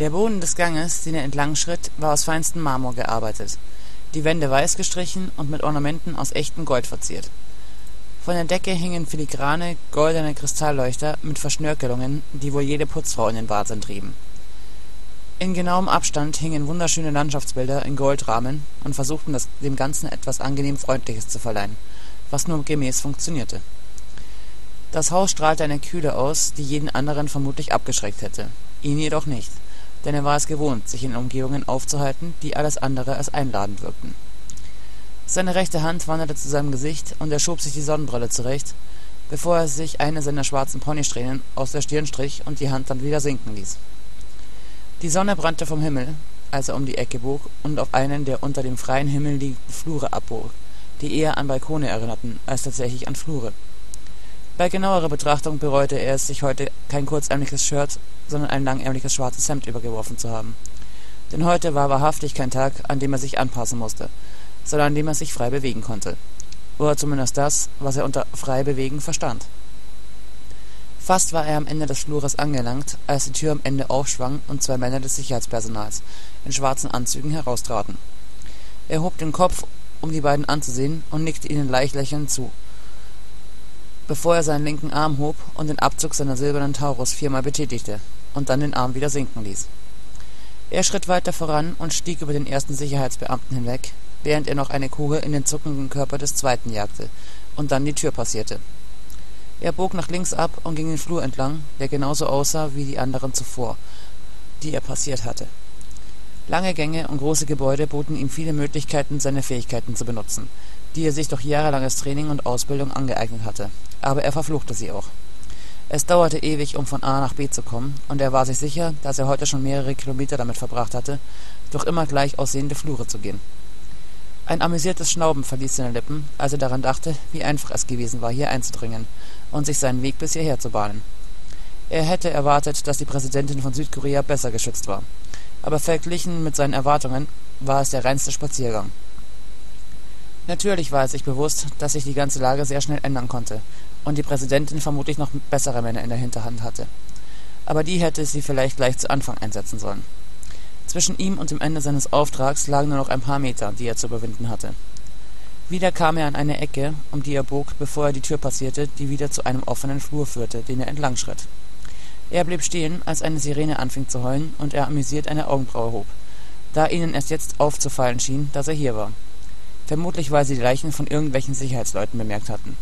Der Boden des Ganges, den er entlang schritt, war aus feinstem Marmor gearbeitet, die Wände weiß gestrichen und mit Ornamenten aus echtem Gold verziert. Von der Decke hingen filigrane, goldene Kristallleuchter mit Verschnörkelungen, die wohl jede Putzfrau in den Wahnsinn trieben. In genauem Abstand hingen wunderschöne Landschaftsbilder in Goldrahmen und versuchten dem Ganzen etwas angenehm Freundliches zu verleihen, was nur gemäß funktionierte. Das Haus strahlte eine Kühle aus, die jeden anderen vermutlich abgeschreckt hätte, ihn jedoch nicht, denn er war es gewohnt, sich in Umgebungen aufzuhalten, die alles andere als einladend wirkten. Seine rechte Hand wanderte zu seinem Gesicht und er schob sich die Sonnenbrille zurecht, bevor er sich eine seiner schwarzen Ponysträhnen aus der Stirn strich und die Hand dann wieder sinken ließ. Die Sonne brannte vom Himmel, als er um die Ecke bog und auf einen der unter dem freien Himmel liegenden Flure abbog, die eher an Balkone erinnerten als tatsächlich an Flure. Bei genauerer Betrachtung bereute er es, sich heute kein kurzärmliches Shirt, sondern ein langärmliches schwarzes Hemd übergeworfen zu haben. Denn heute war wahrhaftig kein Tag, an dem er sich anpassen musste, sondern an dem er sich frei bewegen konnte. Oder zumindest das, was er unter frei bewegen verstand. Fast war er am Ende des Flures angelangt, als die Tür am Ende aufschwang und zwei Männer des Sicherheitspersonals in schwarzen Anzügen heraustraten. Er hob den Kopf, um die beiden anzusehen, und nickte ihnen leicht lächelnd zu bevor er seinen linken Arm hob und den Abzug seiner silbernen Taurus viermal betätigte und dann den Arm wieder sinken ließ. Er schritt weiter voran und stieg über den ersten Sicherheitsbeamten hinweg, während er noch eine Kugel in den zuckenden Körper des zweiten jagte und dann die Tür passierte. Er bog nach links ab und ging den Flur entlang, der genauso aussah wie die anderen zuvor, die er passiert hatte. Lange Gänge und große Gebäude boten ihm viele Möglichkeiten, seine Fähigkeiten zu benutzen, die er sich durch jahrelanges Training und Ausbildung angeeignet hatte, aber er verfluchte sie auch. Es dauerte ewig, um von A nach B zu kommen, und er war sich sicher, dass er heute schon mehrere Kilometer damit verbracht hatte, durch immer gleich aussehende Flure zu gehen. Ein amüsiertes Schnauben verließ seine Lippen, als er daran dachte, wie einfach es gewesen war, hier einzudringen und sich seinen Weg bis hierher zu bahnen. Er hätte erwartet, dass die Präsidentin von Südkorea besser geschützt war, aber verglichen mit seinen Erwartungen war es der reinste Spaziergang. Natürlich war er sich bewusst, dass sich die ganze Lage sehr schnell ändern konnte und die Präsidentin vermutlich noch bessere Männer in der Hinterhand hatte. Aber die hätte sie vielleicht gleich zu Anfang einsetzen sollen. Zwischen ihm und dem Ende seines Auftrags lagen nur noch ein paar Meter, die er zu überwinden hatte. Wieder kam er an eine Ecke, um die er bog, bevor er die Tür passierte, die wieder zu einem offenen Flur führte, den er entlang schritt. Er blieb stehen, als eine Sirene anfing zu heulen und er amüsiert eine Augenbraue hob, da ihnen erst jetzt aufzufallen schien, dass er hier war vermutlich weil sie die Leichen von irgendwelchen Sicherheitsleuten bemerkt hatten.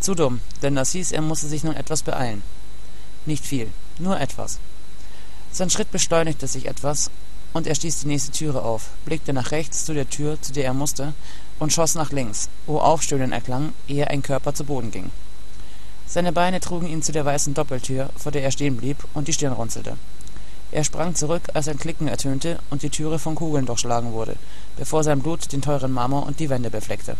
Zu dumm, denn das hieß, er musste sich nun etwas beeilen. Nicht viel, nur etwas. Sein Schritt beschleunigte sich etwas, und er stieß die nächste Türe auf, blickte nach rechts zu der Tür, zu der er musste, und schoss nach links, wo Aufstöhnen erklang, ehe ein Körper zu Boden ging. Seine Beine trugen ihn zu der weißen Doppeltür, vor der er stehen blieb und die Stirn runzelte. Er sprang zurück, als ein Klicken ertönte und die Türe von Kugeln durchschlagen wurde, bevor sein Blut den teuren Marmor und die Wände befleckte